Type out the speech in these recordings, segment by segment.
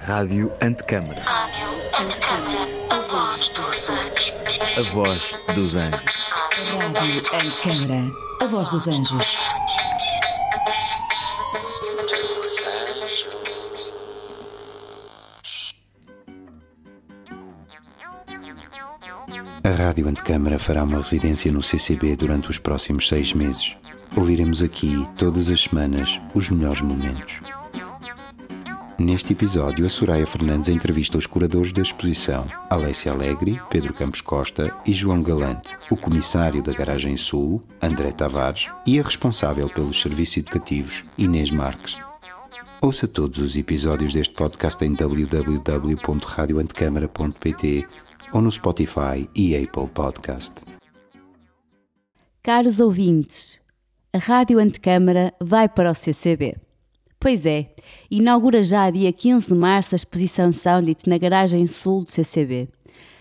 Rádio Antecâmara. Rádio Antecâmara, a voz dos anjos. A voz dos anjos. Rádio Antecâmara, a voz dos anjos. A Rádio Antecâmara fará uma residência no CCB durante os próximos seis meses. Ouviremos aqui, todas as semanas, os melhores momentos. Neste episódio, a Soraya Fernandes entrevista os curadores da exposição, Alessia Alegre, Pedro Campos Costa e João Galante, o comissário da Garagem Sul, André Tavares, e a responsável pelos serviços educativos, Inês Marques. Ouça todos os episódios deste podcast em www.radioantecâmara.pt ou no Spotify e Apple Podcast. Caros ouvintes, a Rádio Antecâmara vai para o CCB. Pois é, inaugura já dia 15 de março a exposição Soundit na garagem sul do CCB.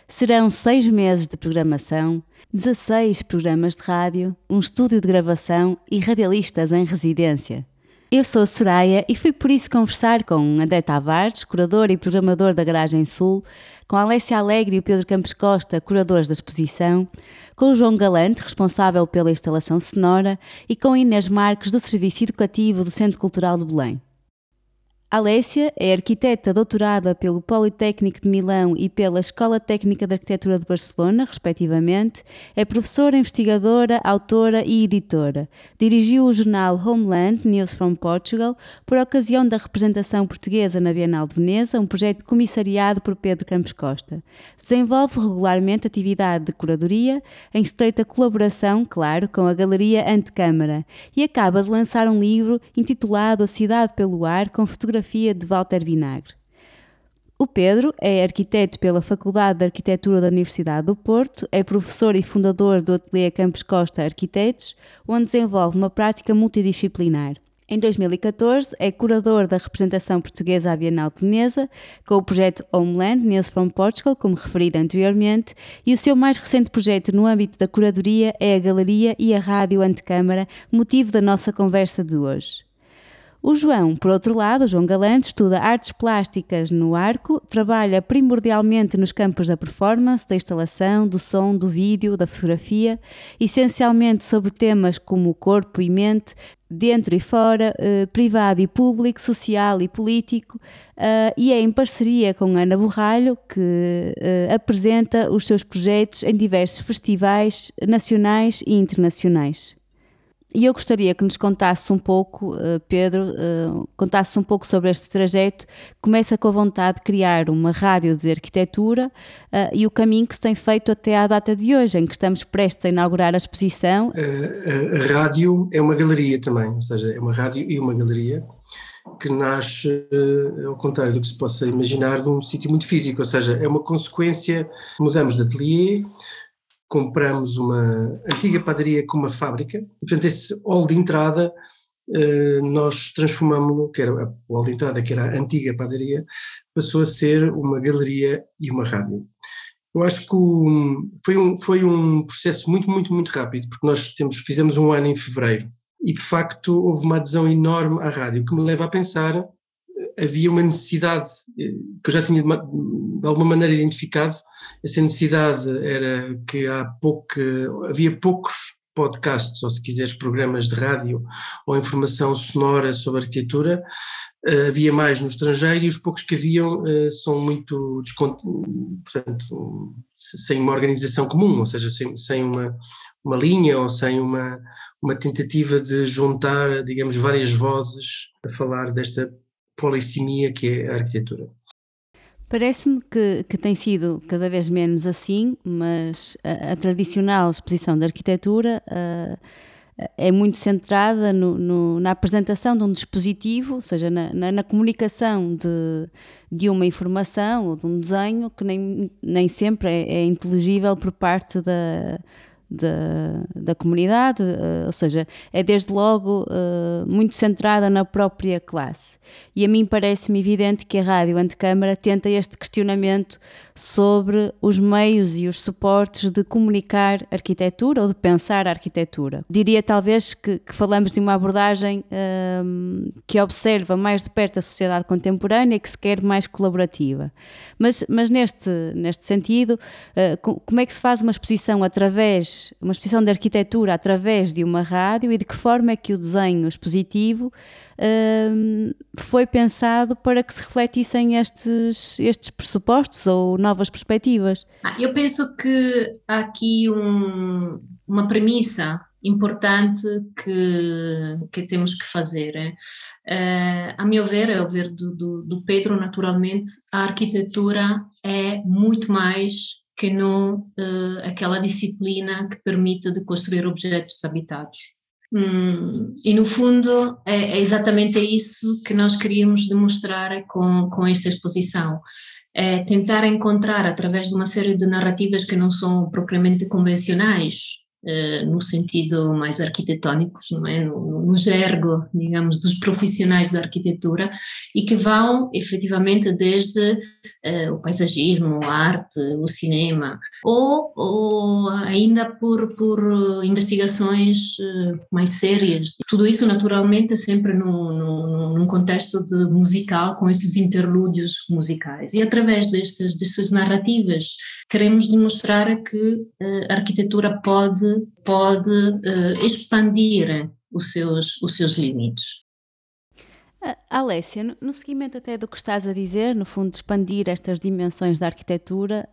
Serão seis meses de programação, 16 programas de rádio, um estúdio de gravação e radialistas em residência. Eu sou a Soraya e fui por isso conversar com André Tavares, curador e programador da Garagem Sul, com Alessia Alegre e Pedro Campos Costa, curadores da exposição, com João Galante, responsável pela instalação sonora, e com Inês Marques, do Serviço Educativo do Centro Cultural de Belém. Alessia é arquiteta doutorada pelo Politécnico de Milão e pela Escola Técnica de Arquitetura de Barcelona, respectivamente. É professora, investigadora, autora e editora. Dirigiu o jornal Homeland News from Portugal por ocasião da representação portuguesa na Bienal de Veneza, um projeto comissariado por Pedro Campos Costa. Desenvolve regularmente atividade de curadoria, em estreita colaboração, claro, com a Galeria Antecâmara, e acaba de lançar um livro intitulado A Cidade pelo Ar, com fotografia de Walter Vinagre. O Pedro é arquiteto pela Faculdade de Arquitetura da Universidade do Porto, é professor e fundador do Ateliê Campos Costa Arquitetos, onde desenvolve uma prática multidisciplinar. Em 2014, é curador da representação portuguesa à Bienal de Veneza, com o projeto Homeland News from Portugal, como referido anteriormente, e o seu mais recente projeto no âmbito da curadoria é a Galeria e a Rádio Antecâmara, motivo da nossa conversa de hoje. O João, por outro lado, João Galante, estuda artes plásticas no arco, trabalha primordialmente nos campos da performance, da instalação, do som, do vídeo, da fotografia, essencialmente sobre temas como o corpo e mente, dentro e fora, eh, privado e público, social e político, eh, e é em parceria com Ana Borralho que eh, apresenta os seus projetos em diversos festivais nacionais e internacionais. E eu gostaria que nos contasse um pouco, Pedro, contasse um pouco sobre este trajeto. Começa com a vontade de criar uma rádio de arquitetura e o caminho que se tem feito até à data de hoje, em que estamos prestes a inaugurar a exposição. A, a rádio é uma galeria também, ou seja, é uma rádio e uma galeria que nasce, ao contrário do que se possa imaginar, de um sítio muito físico, ou seja, é uma consequência, mudamos de ateliê, compramos uma antiga padaria com uma fábrica, e, portanto esse hall de entrada nós transformamos-lo, que era o hall de entrada, que era a antiga padaria, passou a ser uma galeria e uma rádio. Eu acho que foi, um, foi um processo muito, muito, muito rápido, porque nós temos, fizemos um ano em fevereiro e de facto houve uma adesão enorme à rádio, que me leva a pensar havia uma necessidade que eu já tinha de, alguma maneira identificado. Essa necessidade era que há pouco, havia poucos podcasts, ou se quiseres, programas de rádio ou informação sonora sobre arquitetura, havia mais no estrangeiro e os poucos que haviam são muito, portanto, sem uma organização comum, ou seja, sem, sem uma, uma linha ou sem uma, uma tentativa de juntar, digamos, várias vozes a falar desta polissemia que é a arquitetura. Parece-me que, que, tem sido cada vez menos assim, mas a, a tradicional exposição de arquitetura uh, é muito centrada no, no, na apresentação de um dispositivo, ou seja, na, na, na, comunicação de, de uma informação ou de um desenho que nem, nem sempre é, é inteligível por parte da, da, da comunidade, uh, ou seja, é desde logo uh, muito centrada na própria classe. E a mim parece-me evidente que a rádio antecâmara tenta este questionamento sobre os meios e os suportes de comunicar arquitetura ou de pensar arquitetura. Diria talvez que, que falamos de uma abordagem uh, que observa mais de perto a sociedade contemporânea e que se quer mais colaborativa. Mas, mas neste, neste sentido, como é que se faz uma exposição através uma exposição de arquitetura através de uma rádio e de que forma é que o desenho expositivo um, foi pensado para que se refletissem estes, estes pressupostos ou novas perspectivas? Ah, eu penso que há aqui um, uma premissa importante que, que temos que fazer. Uh, a meu ver, ao ver do, do, do Pedro, naturalmente, a arquitetura é muito mais que não uh, aquela disciplina que permite de construir objetos habitados. Hum, e no fundo é, é, exatamente isso que nós queríamos demonstrar com, com esta exposição. É tentar encontrar, através de uma série de narrativas que não são propriamente convencionais, no sentido mais arquitetónico, não é? no, no gergo, digamos, dos profissionais da arquitetura, e que vão efetivamente desde uh, o paisagismo, a arte, o cinema, ou, ou ainda por, por investigações uh, mais sérias. Tudo isso, naturalmente, sempre no, no, num contexto de musical, com esses interlúdios musicais. E através destas, destas narrativas, queremos demonstrar que a arquitetura pode pode uh, expandir os seus, os seus limites. Alessia, no seguimento até do que estás a dizer, no fundo, expandir estas dimensões da arquitetura,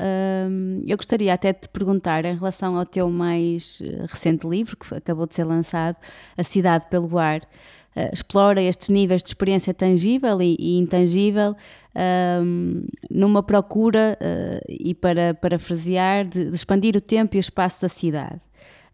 hum, eu gostaria até de te perguntar em relação ao teu mais eh, recente livro, que acabou de ser lançado, A Cidade pelo Ar, uh, explora estes níveis de experiência tangível e, intangível um, numa procura, e para parafrasear, de expandir o tempo e o espaço da cidade.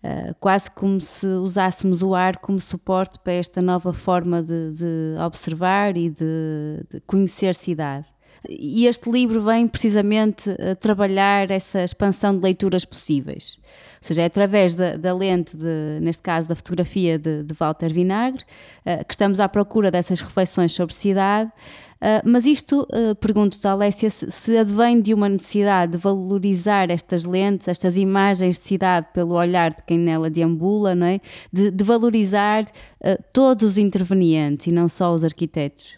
Uh, quase como se usássemos o ar como suporte para esta nova forma de, de observar e de, de, conhecer cidade. E este livro vem precisamente trabalhar essa expansão de leituras possíveis. Ou seja, é através da, da lente, de, neste caso da fotografia de, de Walter Vinagre, uh, que estamos à procura dessas reflexões sobre cidade, Uh, mas isto, uh, pergunto-te, Alessia, se, se advém de uma necessidade de valorizar estas lentes, estas imagens de cidade pelo olhar de quem nela deambula, não é? de, de valorizar uh, todos os intervenientes e não só os arquitetos?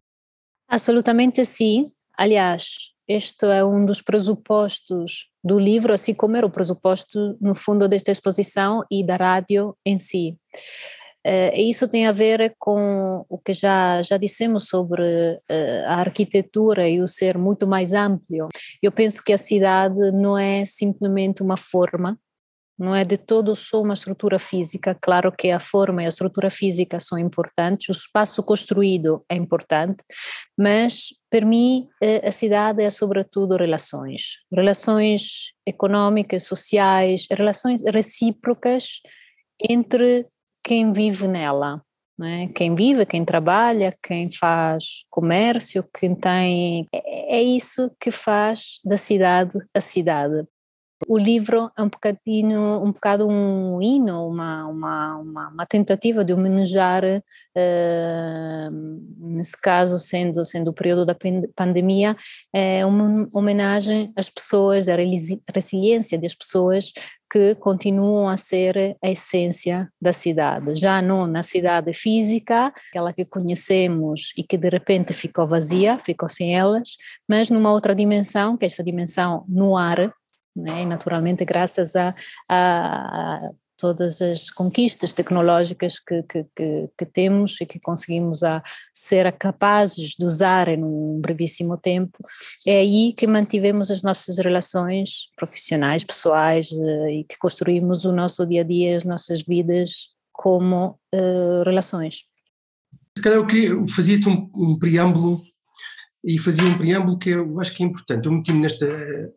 Absolutamente sim. Aliás, este é um dos pressupostos do livro, assim como era o pressuposto, no fundo, desta exposição e da rádio em si. Uh, isso tem a ver com o que já, já dissemos sobre uh, a arquitetura e o ser muito mais amplo. Eu penso que a cidade não é simplesmente uma forma, não é de todo só uma estrutura física. Claro que a forma e a estrutura física são importantes, o espaço construído é importante, mas para mim eh, a cidade é sobretudo relações, relações econômicas, sociais, relações recíprocas entre quem vive nela. É? Quem vive, quem trabalha, quem faz comércio, quem tem. É, é isso que faz da cidade a cidade. O livro é um bocadinho, um bocado um hino, uma, uma, uma, uma tentativa de homenagear, uh, nesse caso sendo, sendo o período da pandemia, é uma homenagem às pessoas, à resiliência das pessoas que continuam a ser a essência da cidade, já não na cidade física, aquela que conhecemos e que de repente ficou vazia, ficou sem elas, mas numa outra dimensão, que é essa dimensão no ar, né? naturalmente graças a, a, todas as conquistas tecnológicas que, que, que, que, temos e que conseguimos a ser capazes de usar em um brevíssimo tempo, é aí que mantivemos as nossas relações profissionais, pessoais eh, e que construímos o nosso dia a dia, as nossas vidas como uh, relações. Se calhar eu fazia-te um, um preâmbulo e fazia um preâmbulo que eu acho que é importante. Eu meti-me nesta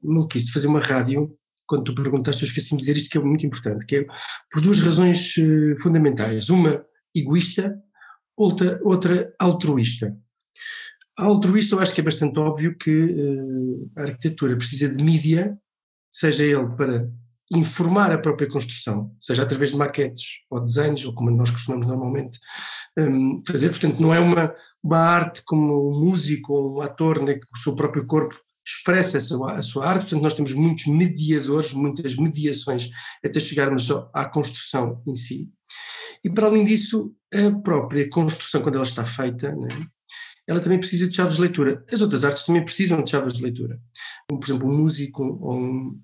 maluquice de fazer uma rádio, quando tu perguntaste, eu esqueci de dizer isto que é muito importante, que é por duas razões uh, fundamentais. Uma egoísta, outra, outra altruísta. A altruísta eu acho que é bastante óbvio que uh, a arquitetura precisa de mídia, seja ele para informar a própria construção, seja através de maquetes ou desenhos, ou como nós costumamos normalmente um, fazer. Portanto, não é uma, uma arte como um músico ou um ator, né, que o seu próprio corpo expressa a sua, a sua arte. Portanto, nós temos muitos mediadores, muitas mediações até chegarmos à construção em si. E para além disso, a própria construção, quando ela está feita, né, ela também precisa de chaves de leitura. As outras artes também precisam de chaves de leitura. Por exemplo, um músico ou um,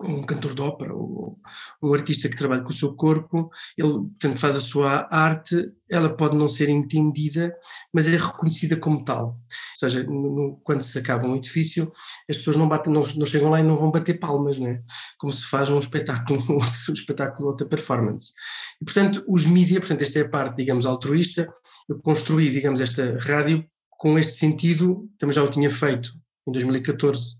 um cantor de ópera ou um artista que trabalha com o seu corpo, ele, portanto, faz a sua arte, ela pode não ser entendida, mas é reconhecida como tal. Ou seja, no, quando se acaba um edifício, as pessoas não, batem, não, não chegam lá e não vão bater palmas, né? como se faz um espetáculo, um espetáculo, outra performance. E, portanto, os mídias, portanto, esta é a parte, digamos, altruísta, eu construí, digamos, esta rádio com este sentido, também já o tinha feito em 2014,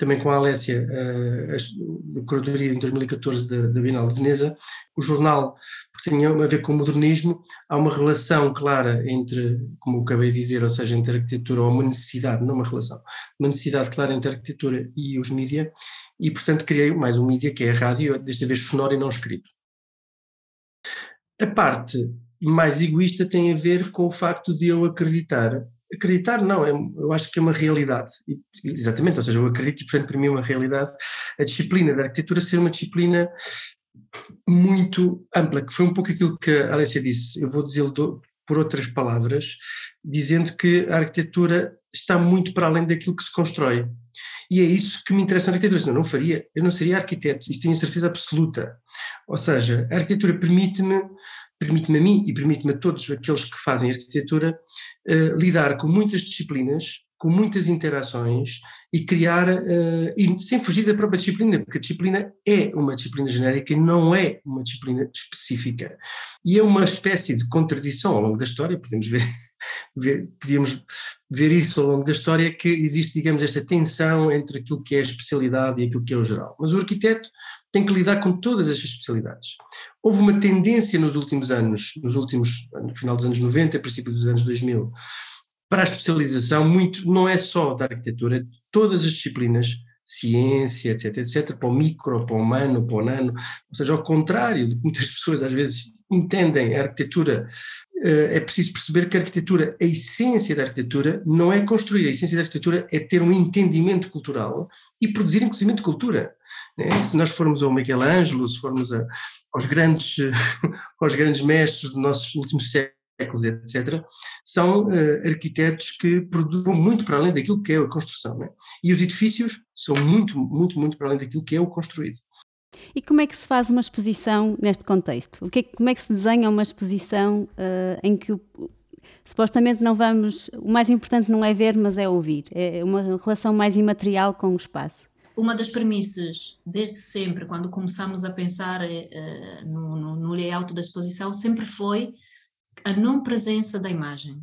também com a Alessia, eh, a, curadoria em 2014 da, da Bienal de Veneza, o jornal, porque tinha a ver com o modernismo, há uma relação clara entre, como acabei de dizer, ou seja, entre a arquitetura, ou uma necessidade, não uma relação, uma necessidade clara entre a arquitetura e os mídia, e portanto criei mais um mídia que é a rádio, desta vez sonoro e não escrito. A parte mais egoísta tem a ver com o facto de eu acreditar acreditar não, é, eu acho que é uma realidade, exatamente, ou seja, eu acredito e portanto para mim é uma realidade, a disciplina da arquitetura ser uma disciplina muito ampla, que foi um pouco aquilo que a Alessia disse, eu vou dizê-lo por outras palavras, dizendo que a arquitetura está muito para além daquilo que se constrói. E é isso que me interessa na arquitetura, senão não faria, eu não seria arquiteto, isso tenho certeza absoluta. Ou seja, a arquitetura permite-me permite-me a mim e permite-me a todos aqueles que fazem arquitetura uh, lidar com muitas disciplinas, com muitas interações e criar, uh, e sem fugir da própria disciplina, porque a disciplina é uma disciplina genérica e não é uma disciplina específica. E é uma espécie de contradição ao longo da história, podemos ver, podíamos ver isso ao longo da história, que existe, digamos, esta tensão entre aquilo que é a especialidade e aquilo que é o geral. Mas o arquiteto tem que lidar com todas estas especialidades. Houve uma tendência nos últimos anos, nos últimos, no final dos anos 90, princípio dos anos 2000, para a especialização, muito, não é só da arquitetura, todas as disciplinas, ciência, etc, etc, para o micro, para o humano, para o nano, ou seja, ao contrário do que muitas pessoas às vezes entendem a arquitetura, eh, é preciso perceber que a arquitetura, a essência da arquitetura não é construir, a essência da arquitetura é ter um entendimento cultural e produzir inclusive cultura. Né? Se nós formos ao Miguel Ângelo, se formos a, aos, grandes, aos grandes mestres dos nossos últimos séculos, etc., são uh, arquitetos que produzem muito para além daquilo que é a construção. Né? E os edifícios são muito, muito, muito para além daquilo que é o construído. E como é que se faz uma exposição neste contexto? O que é, como é que se desenha uma exposição uh, em que supostamente não vamos. O mais importante não é ver, mas é ouvir. É uma relação mais imaterial com o espaço uma das premissas, desde sempre, quando começamos a pensar uh, no, no, no, layout da exposição, sempre foi a não presença da imagem.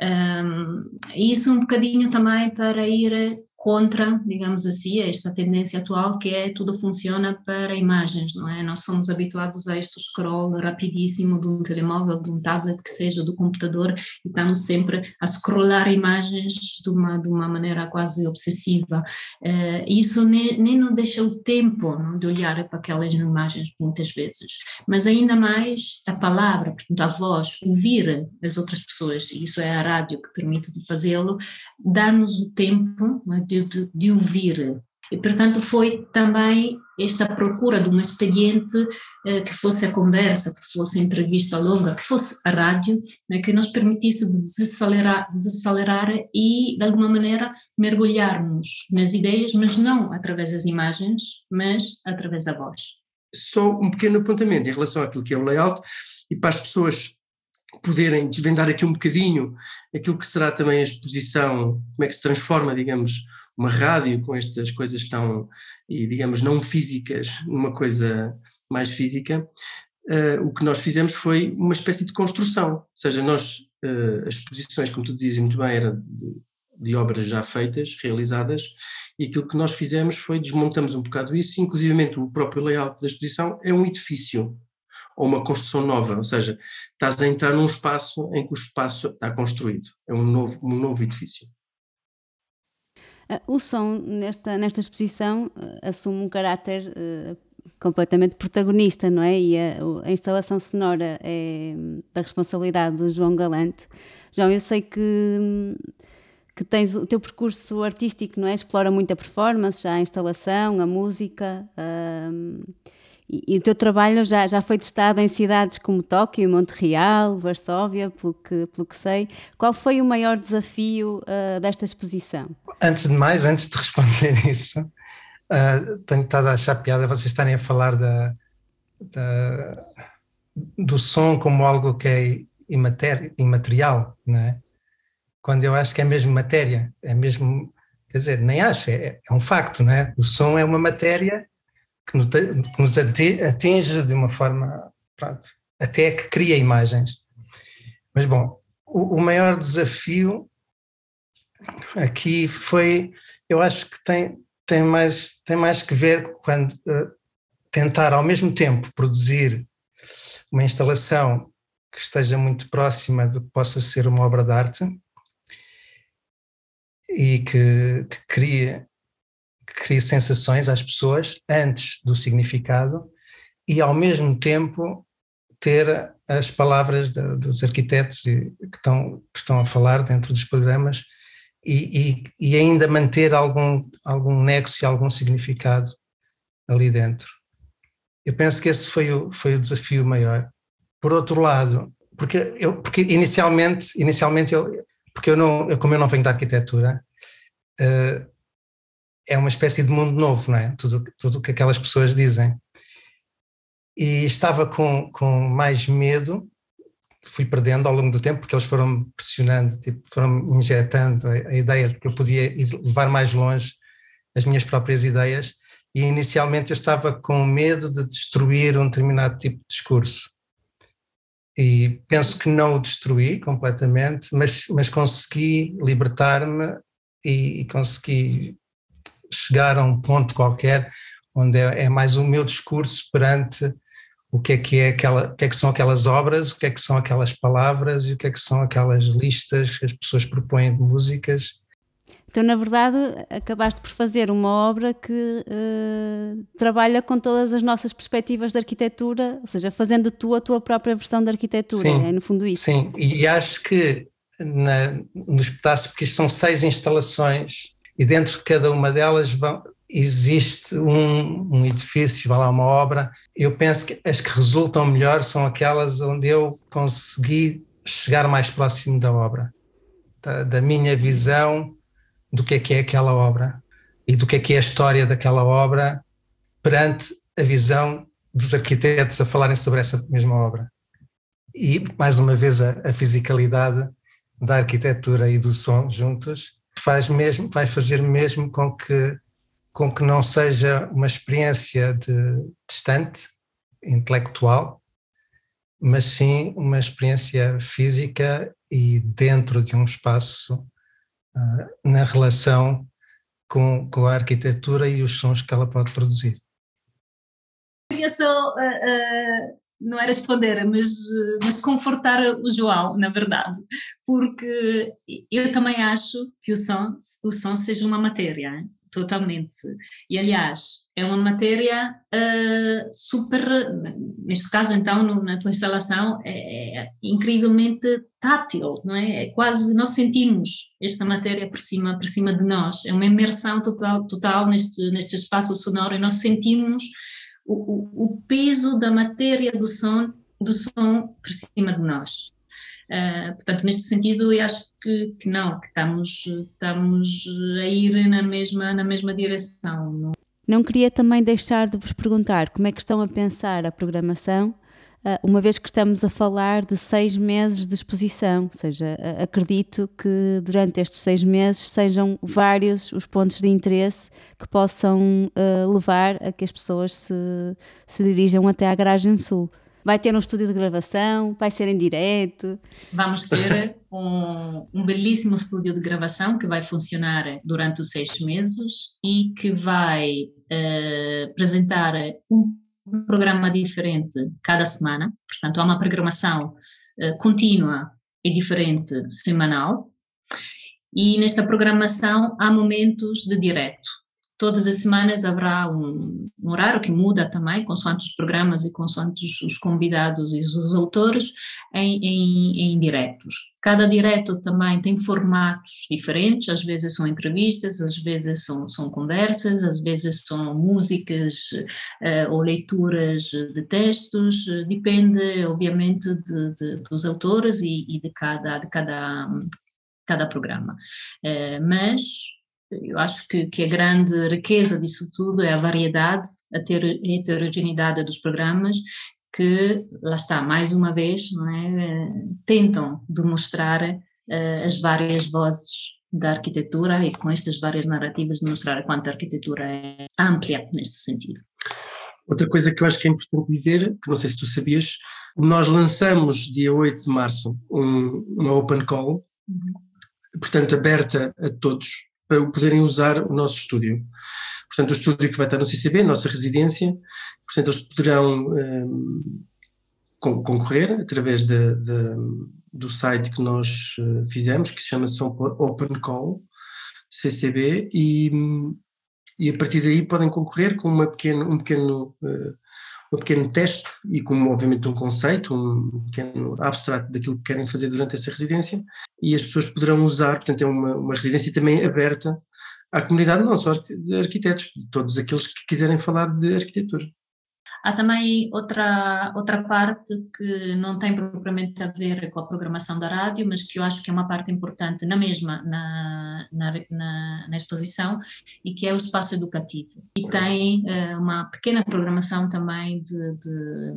Um, isso um bocadinho também para ir contra, digamos assim, esta tendência atual que é tudo funciona para imagens, não é? Nós somos habituados a este scroll rapidíssimo de um telemóvel, de um tablet, que seja do computador, e estamos sempre a scrollar imagens de uma, de uma maneira quase obsessiva. Uh, isso nem, nem nos deixa o tempo não, de olhar para aquelas imagens muitas vezes, mas ainda mais a palavra, portanto a voz, ouvir as outras pessoas, e isso é a rádio que permite de fazê-lo, dá-nos o tempo é, de de, de, de ouvir. E, portanto, foi também esta procura de um expediente eh, que fosse a conversa, que fosse a entrevista longa, que fosse a rádio, né, que nos permitisse desacelerar, desacelerar e, de alguma maneira, mergulharmos nas ideias, mas não através das imagens, mas através da voz. Só um pequeno apontamento em relação àquilo que é o layout e para as pessoas poderem desvendar aqui um bocadinho aquilo que será também a exposição, como é que se transforma, digamos, uma rádio com estas coisas tão, e digamos, não físicas, numa coisa mais física, uh, o que nós fizemos foi uma espécie de construção, ou seja, nós, uh, as exposições, como tu dizias muito bem, eram de, de, obras já feitas, realizadas, e aquilo que nós fizemos foi desmontamos um bocado isso, inclusivamente o próprio layout da exposição é um edifício, ou uma construção nova, ou seja, estás a entrar num espaço em que o espaço está construído, é um novo, um novo edifício. Ah, o som nesta, nesta exposição ah, assume um caráter uh, completamente protagonista, não é? E a, a, instalação sonora é da responsabilidade do João Galante. João, eu sei que, que tens o teu percurso artístico, não é? Explora muito a performance, já a instalação, a música. E, e, o teu trabalho já, já foi testado em cidades como Tóquio, Montreal, Varsóvia, pelo que, pelo que sei. Qual foi o maior desafio uh, desta exposição? Antes de mais, antes de responder isso, uh, tenho estado a achar piada vocês estarem a falar da, da, do som como algo que é imater, imaterial, não é? Quando eu acho que é mesmo matéria, é mesmo, quer dizer, nem acho, é, é um facto, não é? O som é uma matéria que nos, que nos atinge de uma forma, pronto, até que cria imagens. Mas, bom, o, o maior desafio aqui foi, eu acho que tem, tem, mais, tem mais que ver quando uh, tentar ao mesmo tempo produzir uma instalação que esteja muito próxima do que possa ser uma obra de arte e que, que crie cria sensações às pessoas antes do significado e ao mesmo tempo ter as palavras de, dos arquitetos que estão, que estão a falar dentro dos programas e, e, e, ainda manter algum, algum nexo e algum significado ali dentro. Eu penso que esse foi o, foi o desafio maior. Por outro lado, porque, eu, porque inicialmente, inicialmente eu, porque eu não, eu, como eu não venho da arquitetura, uh, é uma espécie de mundo novo, não é? Tudo, o que aquelas pessoas dizem. E estava com, com mais medo, fui perdendo ao longo do tempo, porque eles foram pressionando, tipo, foram injetando a, a ideia de que eu podia ir levar mais longe as minhas próprias ideias, e inicialmente eu estava com medo de destruir um determinado tipo de discurso. E penso que não o destruí completamente, mas, mas consegui libertar-me e, e consegui chegar a um ponto qualquer onde é, é, mais o meu discurso perante o que é que é aquela, o que é que são aquelas obras, o que é que são aquelas palavras e o que é que são aquelas listas que as pessoas propõem de músicas. Então, na verdade, acabaste por fazer uma obra que uh, trabalha com todas as nossas perspectivas de arquitetura, ou seja, fazendo tu a tua própria versão de arquitetura, sim, é no fundo isso. Sim, e acho que na, nos pedaços, porque isto são seis instalações e dentro de cada uma delas existe um, um edifício, vai lá uma obra. Eu penso que as que resultam melhor são aquelas onde eu consegui chegar mais próximo da obra, da, da minha visão do que é que é aquela obra e do que é que é a história daquela obra perante a visão dos arquitetos a falarem sobre essa mesma obra. E, mais uma vez, a, a fisicalidade da arquitetura e do som juntos faz mesmo, vai fazer mesmo com que, com que não seja uma experiência de, distante, intelectual, mas sim uma experiência física e dentro de um espaço uh, na relação com, com a arquitetura e os sons que ela pode produzir. Queria só uh, uh, não é responder, mas, mas confortar o João, na verdade, porque eu também acho que o som, o som seja uma matéria, hein? totalmente. E aliás, é uma matéria uh, super, neste caso então, no, na tua instalação, é, é, incrivelmente tátil, não é? é? Quase nós sentimos esta matéria por cima, por cima de nós. É uma imersão total, total neste, neste espaço sonoro e nós sentimos o, o, peso da matéria do som, do som por cima de nós. Uh, portanto, neste sentido, eu acho que, que, não, que estamos, estamos a ir na mesma, na mesma direção. Não? não queria também deixar de vos perguntar como é que estão a pensar a programação uma vez que estamos a falar de seis meses de exposição, ou seja, acredito que durante estes seis meses sejam vários os pontos de interesse que possam uh, levar a que as pessoas se, se dirijam até à Garagem Sul. Vai ter um estúdio de gravação? Vai ser em direto? Vamos ter um, um, belíssimo estúdio de gravação que vai funcionar durante os seis meses e que vai uh, apresentar um um programa diferente cada semana, portanto, há uma programação uh, contínua e diferente semanal, e nesta programação há momentos de direto. Todas as semanas haverá um, um, horário que muda também, consoante os programas e consoante os, os convidados e os autores, em, em, em diretos. Cada direto também tem formatos diferentes, às vezes são entrevistas, às vezes são, são conversas, às vezes são músicas uh, ou leituras de textos, depende, obviamente, de, de, dos autores e, e, de cada, de cada, cada programa. Uh, mas eu acho que, que, a grande riqueza disso tudo é a variedade, a heterogeneidade dos programas, que, lá está, mais uma vez, não é, tentam demonstrar uh, as várias vozes da arquitetura e com estas várias narrativas demonstrar quanto a arquitetura é ampla neste sentido. Outra coisa que eu acho que é importante dizer, que não sei se tu sabias, nós lançamos dia 8 de março um, uma open call, uhum. portanto aberta a todos, para poderem usar o nosso estúdio. Portanto, o estúdio que vai estar no CCB, nossa residência, portanto, eles poderão um, concorrer através de, de, do site que nós eh, fizemos, que se chama Open Call CCB, e, e a partir daí podem concorrer com uma pequeno, um pequeno uh, um pequeno teste e com obviamente um conceito, um pequeno abstrato daquilo que querem fazer durante essa residência e as pessoas poderão usar, portanto é uma, uma residência também aberta à comunidade não só de arquitetos, de todos aqueles que quiserem falar de arquitetura. Há também outra, outra parte que não tem propriamente a ver com a programação da rádio, mas que eu acho que é uma parte importante na mesma, na, na, na, na exposição, e que é o espaço educativo. E tem uh, uma pequena programação também de, de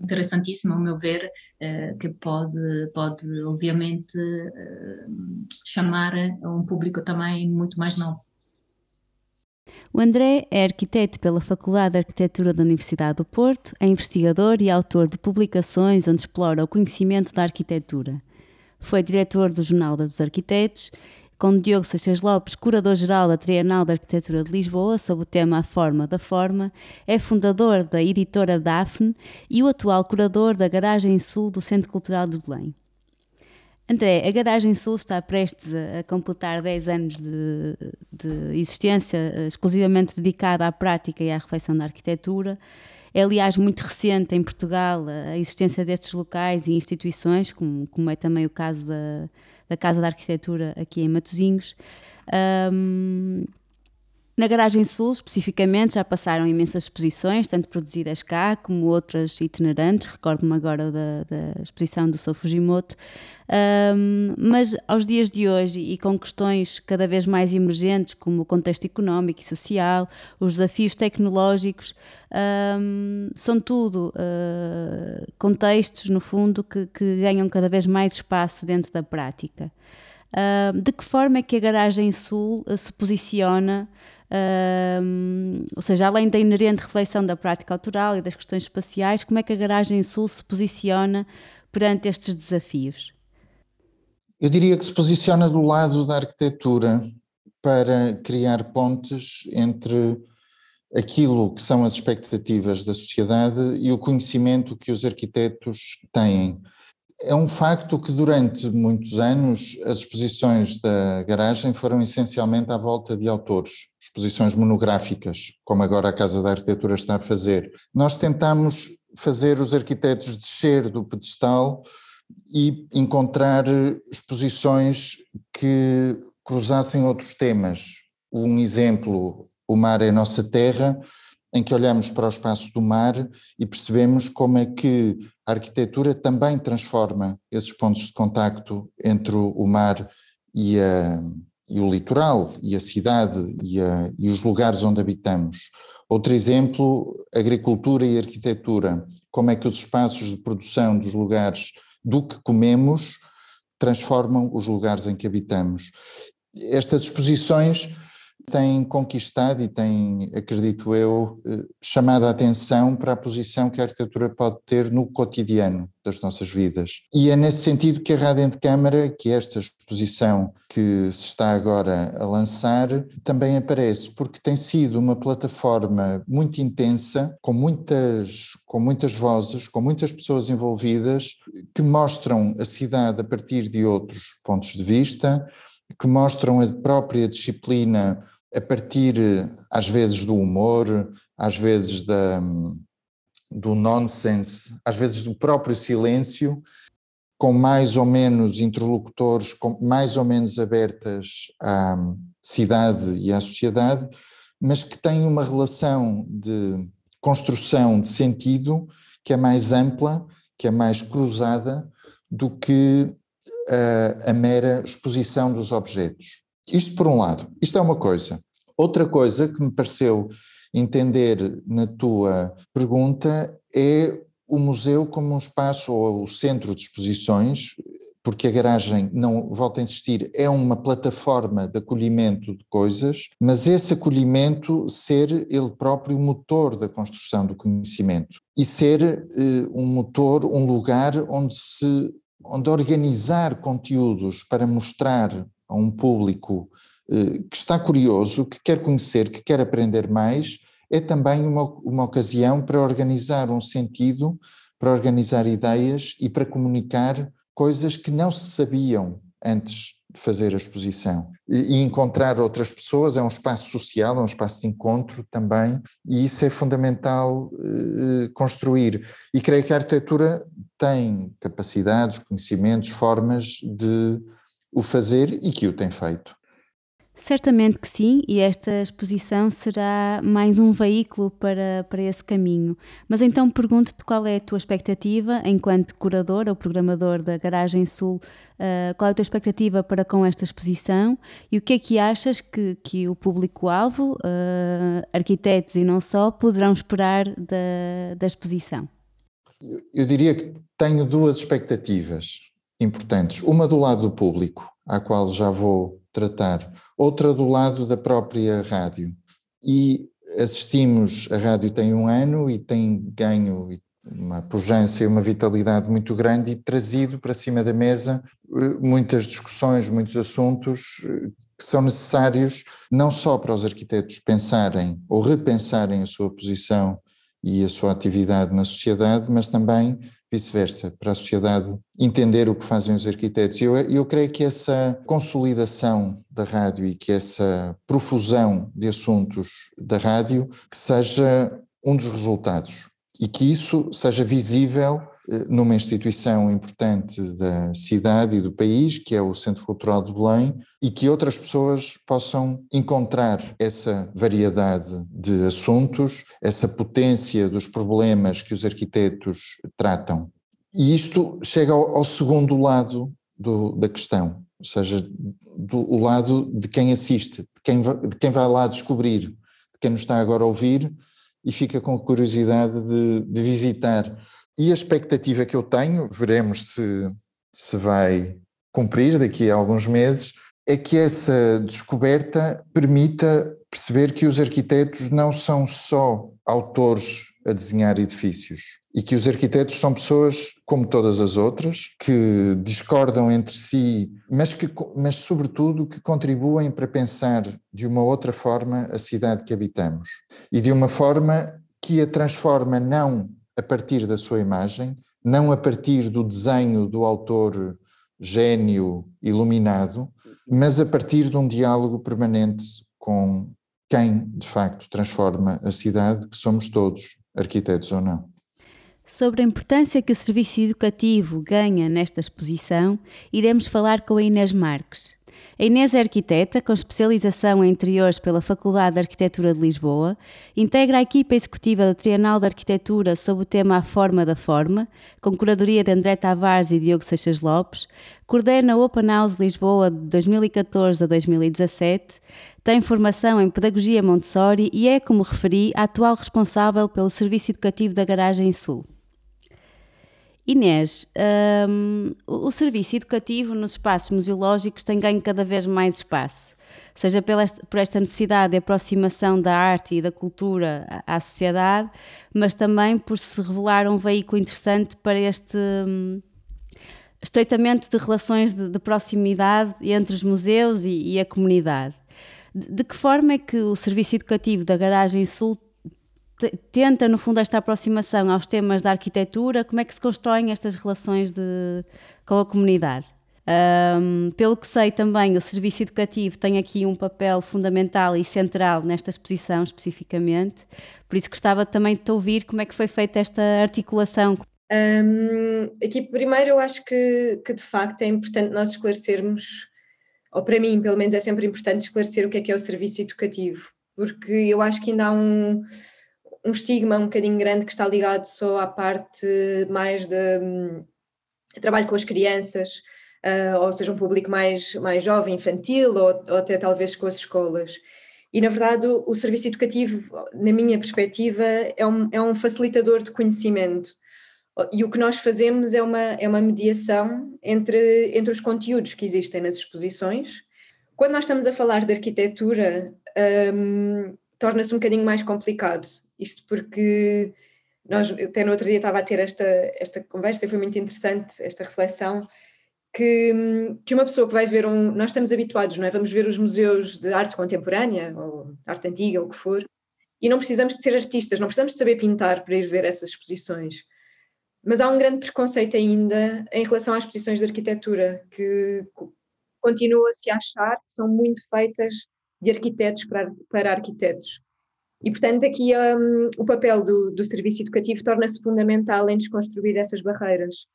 interessantíssima, ao meu ver, uh, que pode, pode obviamente, uh, chamar um público também muito mais novo. O André é arquiteto pela Faculdade de Arquitetura da Universidade do Porto, é investigador e autor de publicações onde explora o conhecimento da arquitetura. Foi diretor do Jornal dos Arquitetos, com Diogo Seixas Lopes, curador-geral da Trienal da Arquitetura de Lisboa, sob o tema A Forma da Forma, é fundador da editora Daphne e o atual curador da Garagem Sul do Centro Cultural de Belém. André, a Garagem Sul está prestes a, completar 10 anos de, de, existência eh, exclusivamente dedicada à prática e à reflexão da arquitetura. É, aliás, muito recente em Portugal a existência destes locais e instituições, como, como é também o caso da, da Casa da Arquitetura aqui em Matosinhos. Um, na Garagem Sul, especificamente, já passaram imensas exposições, tanto produzidas cá como outras itinerantes. Recordo-me agora da, da, exposição do Sou Fujimoto. Um, mas aos dias de hoje, e com questões cada vez mais emergentes, como o contexto económico e social, os desafios tecnológicos, um, são tudo uh, contextos, no fundo, que, que, ganham cada vez mais espaço dentro da prática. Uh, de que forma é que a Garagem Sul uh, se posiciona ou seja, além da inerente reflexão da prática autoral e das questões espaciais, como é que a Garagem Sul se posiciona perante estes desafios? Eu diria que se posiciona do lado da arquitetura para criar pontes entre aquilo que são as expectativas da sociedade e o conhecimento que os arquitetos têm. É um facto que durante muitos anos as exposições da garagem foram essencialmente à volta de autores, exposições monográficas, como agora a Casa da Arquitetura está a fazer. Nós tentamos fazer os arquitetos descer do pedestal e encontrar exposições que cruzassem outros temas. Um exemplo, o mar é nossa terra, em que olhamos para o espaço do mar e percebemos como é que a arquitetura também transforma esses pontos de contacto entre o mar e, a, e o litoral, e a cidade, e, a, e os lugares onde habitamos. Outro exemplo, agricultura e arquitetura. Como é que os espaços de produção dos lugares do que comemos transformam os lugares em que habitamos. Estas exposições tem conquistado e tem, acredito eu, eh, chamado a atenção para a posição que a arquitetura pode ter no cotidiano das nossas vidas. E é nesse sentido que a Rádio de Câmara, que é esta exposição que se está agora a lançar, também aparece, porque tem sido uma plataforma muito intensa, com muitas, com muitas vozes, com muitas pessoas envolvidas, que mostram a cidade a partir de outros pontos de vista, que mostram a própria disciplina a partir, às vezes, do humor, às vezes da, do nonsense, às vezes do próprio silêncio, com mais ou menos interlocutores, com mais ou menos abertas à cidade e à sociedade, mas que têm uma relação de construção de sentido que é mais ampla, que é mais cruzada do que a, a mera exposição dos objetos. Isto por um lado. Isto é uma coisa. Outra coisa que me pareceu entender na tua pergunta é o museu como um espaço ou o centro de exposições, porque a garagem, não volto a insistir, é uma plataforma de acolhimento de coisas, mas esse acolhimento ser ele próprio o motor da construção do conhecimento e ser eh, um motor, um lugar onde se onde organizar conteúdos para mostrar a um público eh, que está curioso, que quer conhecer, que quer aprender mais, é também uma, uma ocasião para organizar um sentido, para organizar ideias e para comunicar coisas que não se sabiam antes de fazer a exposição. E, e, encontrar outras pessoas é um espaço social, é um espaço de encontro também, e isso é fundamental eh, construir. E creio que a arquitetura tem capacidades, conhecimentos, formas de o fazer e que o tem feito. Certamente que sim, e esta exposição será mais um veículo para, para esse caminho. Mas então pergunto-te qual é a tua expectativa, enquanto curador ou programador da Garagem Sul, uh, qual é a tua expectativa para com esta exposição e o que é que achas que, que o público-alvo, uh, arquitetos e não só, poderão esperar da, da exposição? Eu, eu diria que tenho duas expectativas importantes. Uma do lado do público, à qual já vou tratar, outra do lado da própria rádio. E assistimos, a rádio tem um ano e tem ganho uma pujança e uma vitalidade muito grande e trazido para cima da mesa eh, muitas discussões, muitos assuntos eh, que são necessários não só para os arquitetos pensarem ou repensarem a sua posição e a sua atividade na sociedade, mas também vice-versa, para a sociedade entender o que fazem os arquitetos. Eu, eu creio que essa consolidação da rádio e que essa profusão de assuntos da rádio que seja um dos resultados e que isso seja visível numa instituição importante da cidade e do país, que é o Centro Cultural de Belém, e que outras pessoas possam encontrar essa variedade de assuntos, essa potência dos problemas que os arquitetos tratam. E isto chega ao, ao segundo lado do, da questão, ou seja, do o lado de quem assiste, de quem, de quem vai lá descobrir, de quem nos está agora a ouvir e fica com curiosidade de, de visitar e a expectativa que eu tenho, veremos se, se vai cumprir daqui a alguns meses, é que essa descoberta permita perceber que os arquitetos não são só autores a desenhar edifícios e que os arquitetos são pessoas como todas as outras que discordam entre si, mas que mas sobretudo que contribuem para pensar de uma outra forma a cidade que habitamos e de uma forma que a transforma não a partir da sua imagem, não a partir do desenho do autor gênio iluminado, mas a partir de um diálogo permanente com quem de facto transforma a cidade, que somos todos, arquitetos ou não. Sobre a importância que o serviço educativo ganha nesta exposição, iremos falar com a Inês Marques. A Inês é arquiteta, com especialização em interiores pela Faculdade de Arquitetura de Lisboa, integra a equipa executiva da Trienal de Arquitetura sob o tema A Forma da Forma, com curadoria de André Tavares e Diogo Seixas Lopes, coordena o Open House Lisboa de 2014 a 2017, tem formação em Pedagogia Montessori e é, como referi, a atual responsável pelo Serviço Educativo da Garagem Sul. Inês, um, o serviço educativo nos espaços museológicos tem ganho cada vez mais espaço, seja por esta necessidade de aproximação da arte e da cultura à sociedade, mas também por se revelar um veículo interessante para este um, estreitamento de relações de, de, proximidade entre os museus e, e a comunidade. De, de que forma é que o serviço educativo da Garagem Sul tenta, no fundo, esta aproximação aos temas da arquitetura? Como é que se constroem estas relações de, com a comunidade? Um, pelo que sei também, o serviço educativo tem aqui um papel fundamental e central nesta exposição especificamente, por isso gostava também de te ouvir como é que foi feita esta articulação. Um, aqui primeiro eu acho que, que de facto é importante nós esclarecermos, ou para mim pelo menos é sempre importante esclarecer o que é que é o serviço educativo, porque eu acho que ainda há um, um estigma um bocadinho grande que está ligado só à parte mais de um, trabalho com as crianças, uh, ou seja, um público mais, mais jovem, infantil, ou, ou até talvez com as escolas. E, na verdade, o, o, serviço educativo, na minha perspectiva, é um, é um facilitador de conhecimento. E o que nós fazemos é uma, é uma mediação entre, entre os conteúdos que existem nas exposições. Quando nós estamos a falar de arquitetura, um, torna-se um bocadinho mais complicado. Isto porque nós, até no outro dia estava a ter esta, esta conversa e foi muito interessante esta reflexão que, que uma pessoa que vai ver um. Nós estamos habituados, não é? Vamos ver os museus de arte contemporânea, ou arte antiga, ou o que for, e não precisamos de ser artistas, não precisamos de saber pintar para ir ver essas exposições. Mas há um grande preconceito ainda em relação às exposições de arquitetura, que continua-se a achar que são muito feitas de arquitetos para, para arquitetos. E, portanto, aqui um, o papel do, do serviço educativo torna-se fundamental em desconstruir essas barreiras.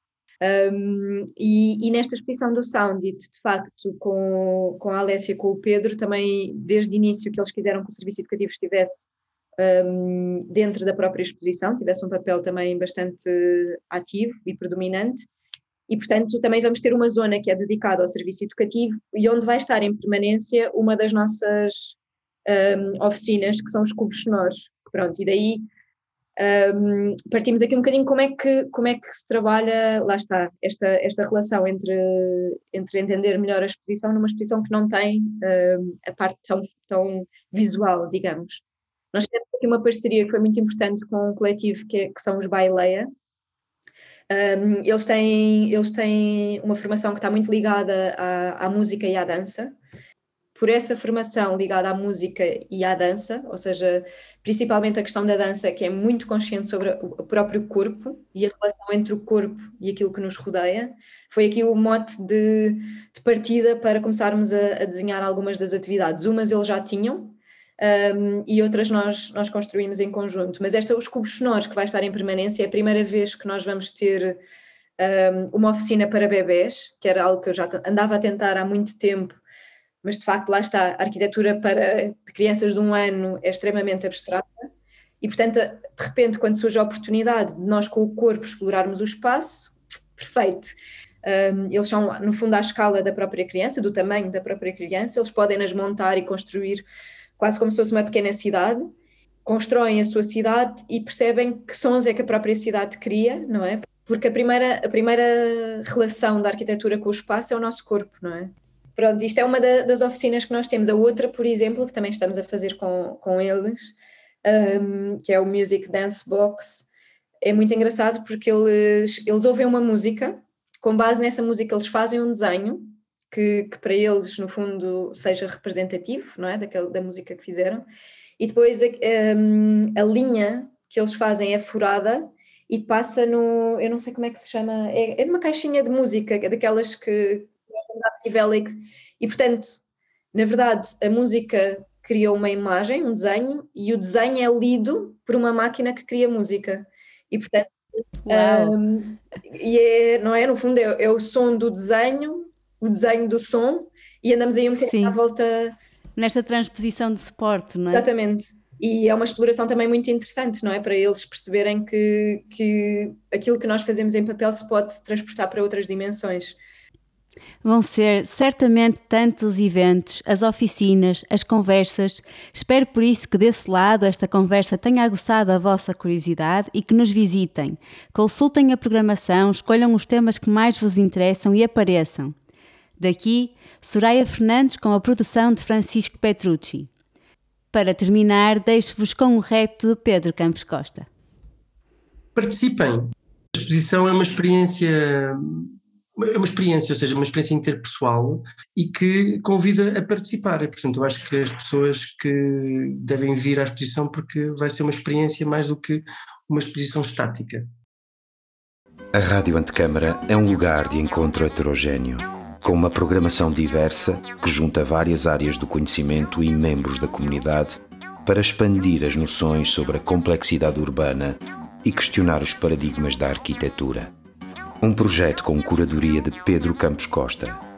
Um, e, e, nesta exposição do Soundit, de facto, com, com a Alessia e com o Pedro, também desde o início que eles quiseram que o serviço educativo estivesse um, dentro da própria exposição, tivesse um papel também bastante ativo e predominante. E, portanto, também vamos ter uma zona que é dedicada ao serviço educativo e onde vai estar em permanência uma das nossas um, oficinas, que são os cubos sonoros. Pronto, e daí um, partimos aqui um bocadinho como é que, como é que se trabalha, lá está, esta, esta relação entre, entre entender melhor a exposição numa exposição que não tem um, a parte tão, tão visual, digamos. Nós temos aqui uma parceria que foi muito importante com um coletivo que, é, que são os Baileia. Um, eles, têm, eles têm uma formação que está muito ligada à, à música e à dança, por essa formação ligada à música e à dança, ou seja, principalmente a questão da dança, que é muito consciente sobre o próprio corpo e a relação entre o corpo e aquilo que nos rodeia, foi aqui o mote de, de partida para começarmos a, a, desenhar algumas das atividades. Umas eles já tinham. Um, e outras nós, nós construímos em conjunto. Mas esta, os cubos sonoros, que vai estar em permanência, é a primeira vez que nós vamos ter um, uma oficina para bebés, que era algo que eu já andava a tentar há muito tempo, mas de facto lá está, a arquitetura para crianças de um ano é extremamente abstrata e portanto de repente quando surge a oportunidade de nós com o corpo explorarmos o espaço, perfeito. Um, eles são no fundo à escala da própria criança, do tamanho da própria criança, eles podem nas montar e construir quase como se fosse uma pequena cidade, constroem a sua cidade e percebem que sons é que a própria cidade cria, não é? Porque a primeira, a primeira relação da arquitetura com o espaço é o nosso corpo, não é? Pronto, isto é uma da, das oficinas que nós temos. A outra, por exemplo, que também estamos a fazer com, com eles, um, que é o Music Dance Box, é muito engraçado porque eles, eles ouvem uma música, com base nessa música eles fazem um desenho que, que para eles, no fundo, seja representativo, não é? Daquela, da música que fizeram, e depois a, um, a linha que eles fazem é furada e passa no, eu não sei como é que se chama, é, é numa caixinha de música, daquelas que, Nivelik. E, portanto, na verdade, a música cria uma imagem, um desenho, e o desenho é lido por uma máquina que cria música. E, portanto, um, e é, não é? No fundo, é, é, o som do desenho, o desenho do som, e andamos aí um bocadinho à volta. Nesta transposição de suporte, não é? Exatamente. E é uma exploração também muito interessante, não é? Para eles perceberem que, que aquilo que nós fazemos em papel se pode transportar para outras dimensões. Vão ser certamente tantos eventos, as oficinas, as conversas. Espero por isso que desse lado esta conversa tenha aguçado a vossa curiosidade e que nos visitem. Consultem a programação, escolham os temas que mais vos interessam e apareçam. Daqui, Soraya Fernandes com a produção de Francisco Petrucci. Para terminar, deixo-vos com o repto de Pedro Campos Costa. Participem. A exposição é uma experiência é uma experiência, ou seja, uma experiência interpessoal e que convida a participar. E, portanto, eu acho que as pessoas que devem vir à exposição porque vai ser uma experiência mais do que uma exposição estática. A Rádio Antecâmara é um lugar de encontro heterogêneo. com uma programação diversa que junta várias áreas do conhecimento e membros da comunidade para expandir as noções sobre a complexidade urbana e questionar os paradigmas da arquitetura. Um projeto com curadoria de Pedro Campos Costa